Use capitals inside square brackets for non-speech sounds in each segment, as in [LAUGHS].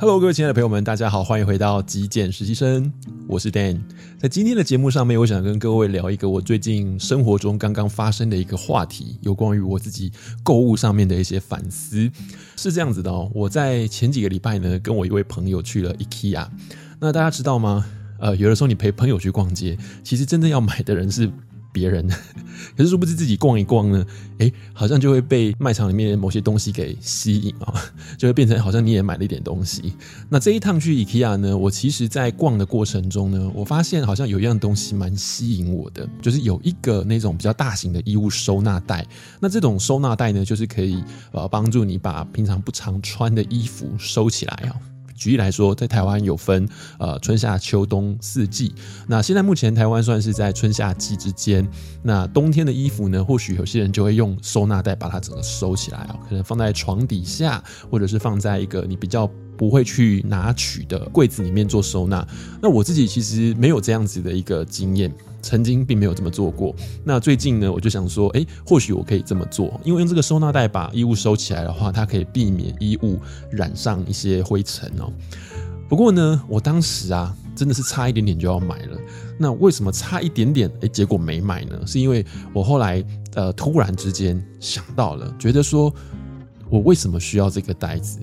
Hello，各位亲爱的朋友们，大家好，欢迎回到极简实习生，我是 Dan。在今天的节目上面，我想跟各位聊一个我最近生活中刚刚发生的一个话题，有关于我自己购物上面的一些反思。是这样子的哦，我在前几个礼拜呢，跟我一位朋友去了 IKEA。那大家知道吗？呃，有的时候你陪朋友去逛街，其实真正要买的人是。别人，[LAUGHS] 可是殊不知自己逛一逛呢，诶，好像就会被卖场里面某些东西给吸引啊，[LAUGHS] 就会变成好像你也买了一点东西。那这一趟去 IKEA 呢，我其实在逛的过程中呢，我发现好像有一样东西蛮吸引我的，就是有一个那种比较大型的衣物收纳袋。那这种收纳袋呢，就是可以呃帮助你把平常不常穿的衣服收起来啊。举例来说，在台湾有分呃春夏秋冬四季。那现在目前台湾算是在春夏季之间。那冬天的衣服呢，或许有些人就会用收纳袋把它整个收起来啊，可能放在床底下，或者是放在一个你比较不会去拿取的柜子里面做收纳。那我自己其实没有这样子的一个经验。曾经并没有这么做过。那最近呢，我就想说，哎，或许我可以这么做，因为用这个收纳袋把衣物收起来的话，它可以避免衣物染上一些灰尘哦。不过呢，我当时啊，真的是差一点点就要买了。那为什么差一点点，哎，结果没买呢？是因为我后来呃，突然之间想到了，觉得说我为什么需要这个袋子？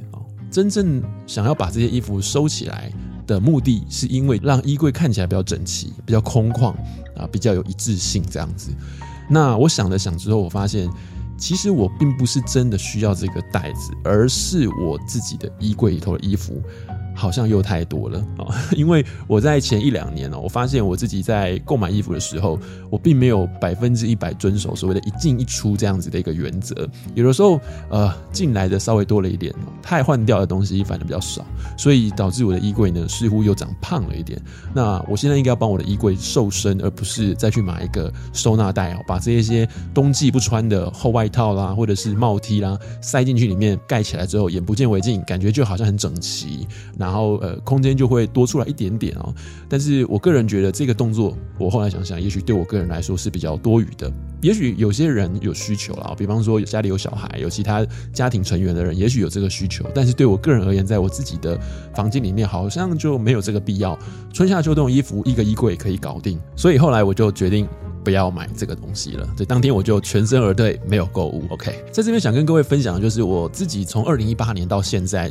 真正想要把这些衣服收起来的目的是因为让衣柜看起来比较整齐、比较空旷啊，比较有一致性这样子。那我想了想之后，我发现其实我并不是真的需要这个袋子，而是我自己的衣柜里头的衣服。好像又太多了啊！[LAUGHS] 因为我在前一两年呢，我发现我自己在购买衣服的时候，我并没有百分之一百遵守所谓的一进一出这样子的一个原则。有的时候，呃，进来的稍微多了一点，太换掉的东西反而比较少，所以导致我的衣柜呢似乎又长胖了一点。那我现在应该要帮我的衣柜瘦身，而不是再去买一个收纳袋哦，把这一些冬季不穿的厚外套啦，或者是帽 T 啦塞进去里面盖起来之后，眼不见为净，感觉就好像很整齐。那然后呃，空间就会多出来一点点哦。但是我个人觉得这个动作，我后来想想，也许对我个人来说是比较多余的。也许有些人有需求啦，比方说家里有小孩，有其他家庭成员的人，也许有这个需求。但是对我个人而言，在我自己的房间里面，好像就没有这个必要。春夏秋冬衣服一个衣柜可以搞定，所以后来我就决定。不要买这个东西了。所以当天我就全身而退，没有购物。OK，在这边想跟各位分享的就是我自己从二零一八年到现在，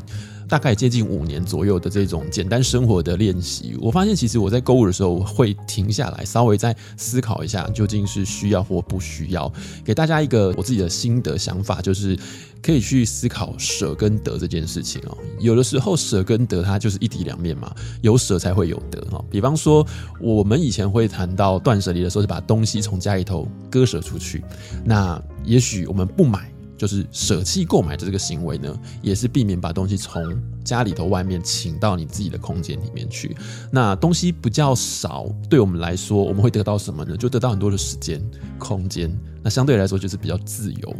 大概接近五年左右的这种简单生活的练习。我发现其实我在购物的时候，会停下来稍微再思考一下，究竟是需要或不需要。给大家一个我自己的心得想法，就是。可以去思考舍跟得这件事情哦。有的时候舍跟得它就是一体两面嘛，有舍才会有得哈。比方说，我们以前会谈到断舍离的时候，是把东西从家里头割舍出去。那也许我们不买，就是舍弃购买的这个行为呢，也是避免把东西从家里头外面请到你自己的空间里面去。那东西比较少，对我们来说，我们会得到什么呢？就得到很多的时间、空间。那相对来说就是比较自由。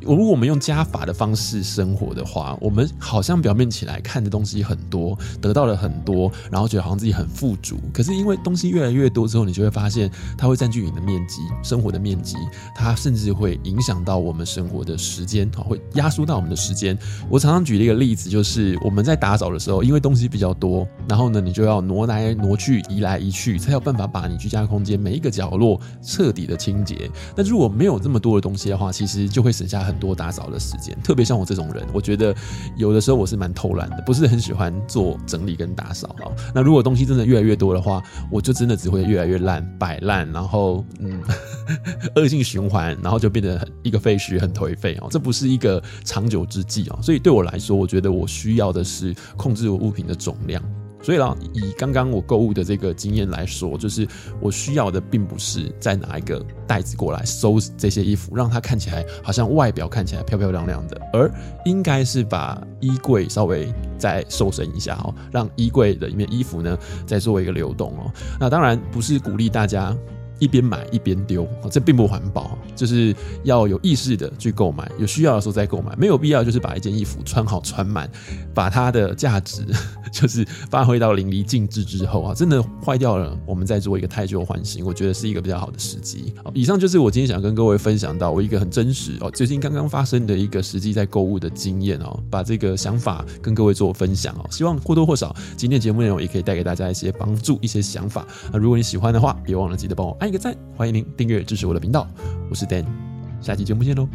如果我们用加法的方式生活的话，我们好像表面起来看的东西很多，得到了很多，然后觉得好像自己很富足。可是因为东西越来越多之后，你就会发现它会占据你的面积，生活的面积，它甚至会影响到我们生活的时间，啊会压缩到我们的时间。我常常举一个例子，就是我们在打扫的时候，因为东西比较多，然后呢，你就要挪来挪去，移来移去，才有办法把你居家空间每一个角落彻底的清洁。那如果没有有这么多的东西的话，其实就会省下很多打扫的时间。特别像我这种人，我觉得有的时候我是蛮偷懒的，不是很喜欢做整理跟打扫。那如果东西真的越来越多的话，我就真的只会越来越烂，摆烂，然后嗯，恶性循环，然后就变得一个废墟，很颓废哦。这不是一个长久之计哦。所以对我来说，我觉得我需要的是控制我物品的总量。所以啦，以刚刚我购物的这个经验来说，就是我需要的并不是再拿一个袋子过来收这些衣服，让它看起来好像外表看起来漂漂亮亮的，而应该是把衣柜稍微再瘦身一下哦，让衣柜的里面衣服呢再做一个流动哦。那当然不是鼓励大家一边买一边丢，这并不环保，就是要有意识的去购买，有需要的时候再购买，没有必要就是把一件衣服穿好穿满，把它的价值 [LAUGHS] 就是发挥到淋漓尽致之后啊，真的坏掉了，我们再做一个汰旧换新，我觉得是一个比较好的时机。以上就是我今天想跟各位分享到我一个很真实哦，最近刚刚发生的一个实际在购物的经验哦，把这个想法跟各位做分享哦，希望或多或少今天节目内容也可以带给大家一些帮助，一些想法。那如果你喜欢的话，别忘了记得帮我按一个赞欢迎您订阅支持我的频道。我是 dan 下期节目见喽。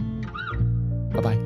拜拜。